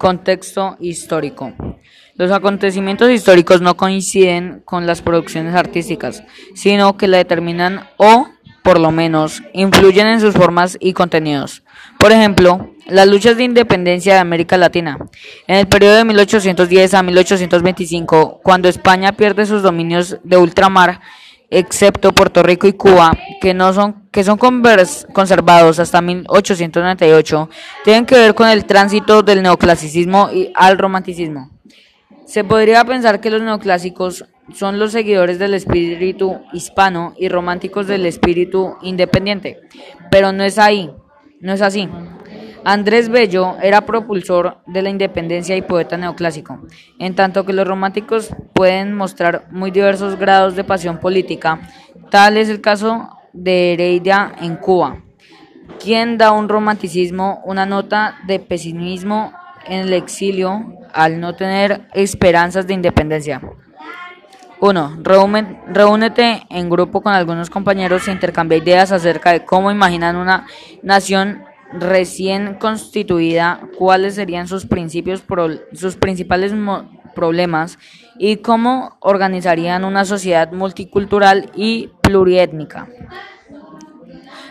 Contexto histórico. Los acontecimientos históricos no coinciden con las producciones artísticas, sino que la determinan o, por lo menos, influyen en sus formas y contenidos. Por ejemplo, las luchas de independencia de América Latina. En el periodo de 1810 a 1825, cuando España pierde sus dominios de ultramar, excepto Puerto Rico y Cuba, que no son que son conservados hasta 1898, tienen que ver con el tránsito del neoclasicismo y al romanticismo. Se podría pensar que los neoclásicos son los seguidores del espíritu hispano y románticos del espíritu independiente, pero no es ahí, no es así. Andrés Bello era propulsor de la independencia y poeta neoclásico, en tanto que los románticos pueden mostrar muy diversos grados de pasión política, tal es el caso de Heredia en Cuba, quien da un romanticismo, una nota de pesimismo en el exilio al no tener esperanzas de independencia. 1. Reúnete en grupo con algunos compañeros e intercambia ideas acerca de cómo imaginan una nación recién constituida, cuáles serían sus principios, sus principales problemas y cómo organizarían una sociedad multicultural y pluriétnica.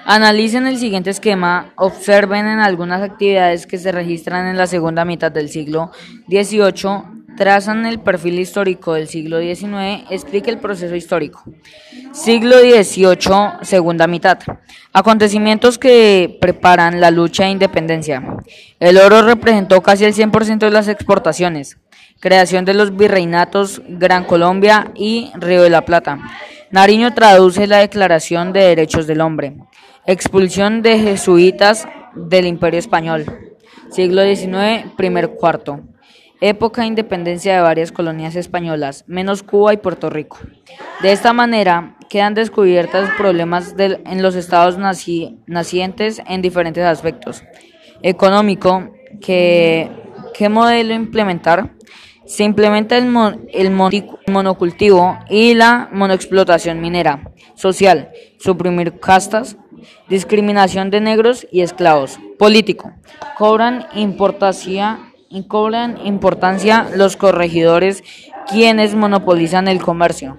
Analicen el siguiente esquema, observen en algunas actividades que se registran en la segunda mitad del siglo XVIII trazan el perfil histórico del siglo XIX, explica el proceso histórico. Siglo XVIII, segunda mitad. Acontecimientos que preparan la lucha de independencia. El oro representó casi el 100% de las exportaciones. Creación de los virreinatos Gran Colombia y Río de la Plata. Nariño traduce la Declaración de Derechos del Hombre. Expulsión de jesuitas del Imperio Español. Siglo XIX, primer cuarto época de independencia de varias colonias españolas, menos Cuba y Puerto Rico. De esta manera, quedan descubiertos problemas en los estados nacientes en diferentes aspectos. Económico, ¿qué modelo implementar? Se implementa el, monocultivo y la monoexplotación minera. Social, suprimir castas, discriminación de negros y esclavos. Político, cobran importancia los corregidores quienes monopolizan el comercio.